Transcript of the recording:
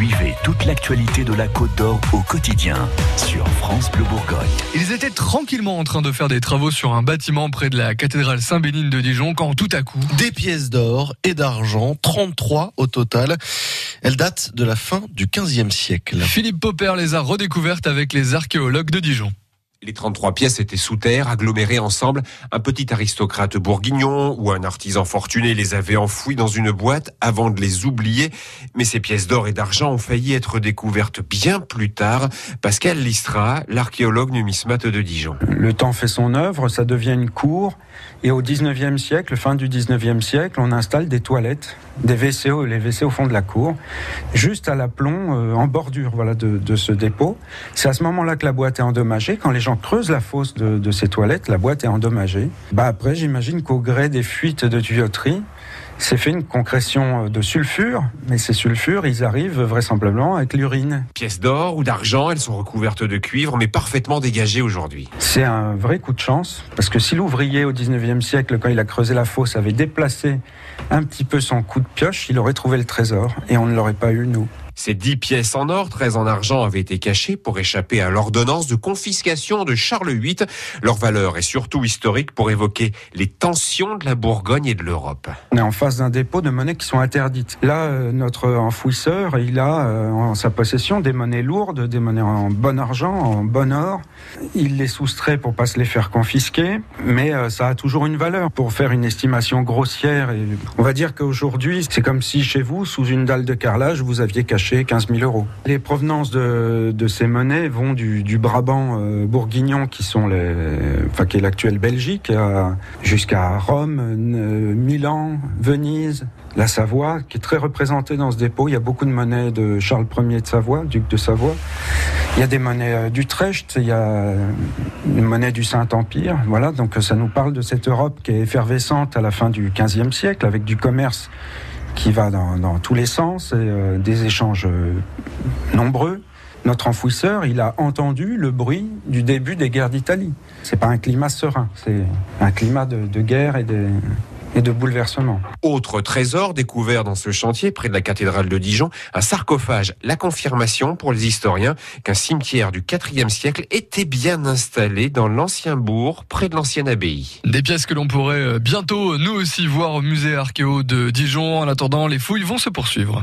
Suivez toute l'actualité de la Côte d'Or au quotidien sur France Bleu Bourgogne. Ils étaient tranquillement en train de faire des travaux sur un bâtiment près de la cathédrale Saint-Bénigne de Dijon quand tout à coup... Des pièces d'or et d'argent, 33 au total. Elles datent de la fin du 15e siècle. Philippe Popper les a redécouvertes avec les archéologues de Dijon. Les 33 pièces étaient sous terre, agglomérées ensemble. Un petit aristocrate bourguignon ou un artisan fortuné les avait enfouies dans une boîte avant de les oublier. Mais ces pièces d'or et d'argent ont failli être découvertes bien plus tard. Pascal Listra, l'archéologue numismate de Dijon. Le temps fait son œuvre, ça devient une cour. Et au 19e siècle, fin du 19e siècle, on installe des toilettes, des WC, les WC au fond de la cour, juste à l'aplomb, euh, en bordure voilà, de, de ce dépôt. C'est à ce moment-là que la boîte est endommagée. Quand les gens creusent la fosse de, de ces toilettes, la boîte est endommagée. Bah après, j'imagine qu'au gré des fuites de tuyauterie, c'est fait une concrétion de sulfure, mais ces sulfures, ils arrivent vraisemblablement avec l'urine. Pièces d'or ou d'argent, elles sont recouvertes de cuivre, mais parfaitement dégagées aujourd'hui. C'est un vrai coup de chance, parce que si l'ouvrier au 19e siècle, quand il a creusé la fosse, avait déplacé un petit peu son coup de pioche, il aurait trouvé le trésor, et on ne l'aurait pas eu, nous. Ces dix pièces en or, 13 en argent avaient été cachées pour échapper à l'ordonnance de confiscation de Charles VIII. Leur valeur est surtout historique pour évoquer les tensions de la Bourgogne et de l'Europe. On est en face d'un dépôt de monnaies qui sont interdites. Là, euh, notre enfouisseur, il a euh, en sa possession des monnaies lourdes, des monnaies en bon argent, en bon or. Il les soustrait pour pas se les faire confisquer, mais euh, ça a toujours une valeur. Pour faire une estimation grossière, on va dire qu'aujourd'hui, c'est comme si chez vous, sous une dalle de carrelage, vous aviez caché 15 000 euros. Les provenances de, ces monnaies vont du, Brabant euh, bourguignon, qui sont est l'actuelle Belgique, jusqu'à Rome, euh, Milan, Venise, la Savoie, qui est très représentée dans ce dépôt. Il y a beaucoup de monnaies de Charles Ier de Savoie, duc de Savoie. Il y a des monnaies euh, d'Utrecht, il y a une monnaie du Saint-Empire. Voilà, donc ça nous parle de cette Europe qui est effervescente à la fin du XVe siècle, avec du commerce qui va dans, tous les sens, euh, des échanges euh, nombreux. Notre enfouisseur, il a entendu le bruit du début des guerres d'Italie. C'est pas un climat serein, c'est un climat de, de guerre et de, et de bouleversement. Autre trésor découvert dans ce chantier près de la cathédrale de Dijon, un sarcophage. La confirmation pour les historiens qu'un cimetière du IVe siècle était bien installé dans l'ancien bourg près de l'ancienne abbaye. Des pièces que l'on pourrait bientôt nous aussi voir au musée archéo de Dijon. En attendant, les fouilles vont se poursuivre.